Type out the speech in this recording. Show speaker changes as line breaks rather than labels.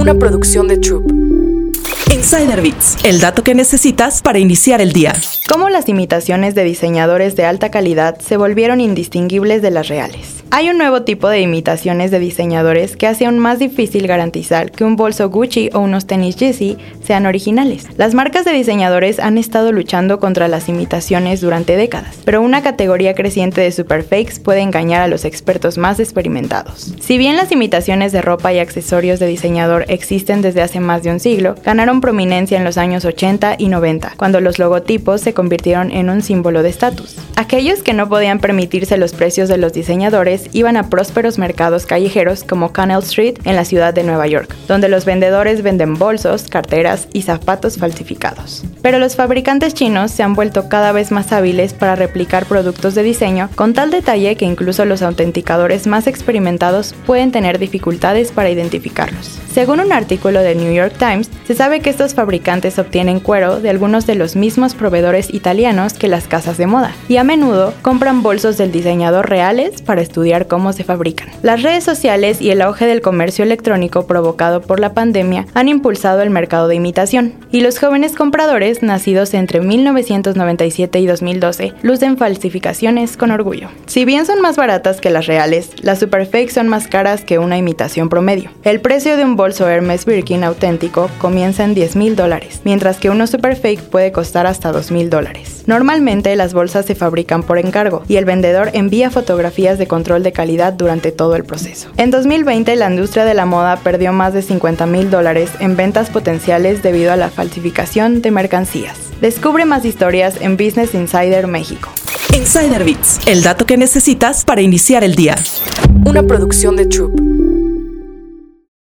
una producción de Troop.
Insider Bits, el dato que necesitas para iniciar el día.
Cómo las imitaciones de diseñadores de alta calidad se volvieron indistinguibles de las reales. Hay un nuevo tipo de imitaciones de diseñadores que hace aún más difícil garantizar que un bolso Gucci o unos tenis Yeezy sean originales. Las marcas de diseñadores han estado luchando contra las imitaciones durante décadas, pero una categoría creciente de superfakes puede engañar a los expertos más experimentados. Si bien las imitaciones de ropa y accesorios de diseñador existen desde hace más de un siglo, ganaron prominencia en los años 80 y 90, cuando los logotipos se convirtieron en un símbolo de estatus. Aquellos que no podían permitirse los precios de los diseñadores iban a prósperos mercados callejeros como Canal Street en la ciudad de Nueva York, donde los vendedores venden bolsos, carteras y zapatos falsificados. Pero los fabricantes chinos se han vuelto cada vez más hábiles para replicar productos de diseño con tal detalle que incluso los autenticadores más experimentados pueden tener dificultades para identificarlos. Según un artículo del New York Times, se sabe que estos fabricantes obtienen cuero de algunos de los mismos proveedores italianos que las casas de moda y menudo compran bolsos del diseñador reales para estudiar cómo se fabrican. Las redes sociales y el auge del comercio electrónico provocado por la pandemia han impulsado el mercado de imitación y los jóvenes compradores nacidos entre 1997 y 2012 lucen falsificaciones con orgullo. Si bien son más baratas que las reales, las superfakes son más caras que una imitación promedio. El precio de un bolso Hermes Birkin auténtico comienza en 10 mil dólares, mientras que uno super fake puede costar hasta 2 mil dólares. Normalmente las bolsas se fabrican por encargo y el vendedor envía fotografías de control de calidad durante todo el proceso. En 2020 la industria de la moda perdió más de 50 mil dólares en ventas potenciales debido a la falsificación de mercancías. Descubre más historias en Business Insider México.
Insider Bits, el dato que necesitas para iniciar el día.
Una producción de Troop.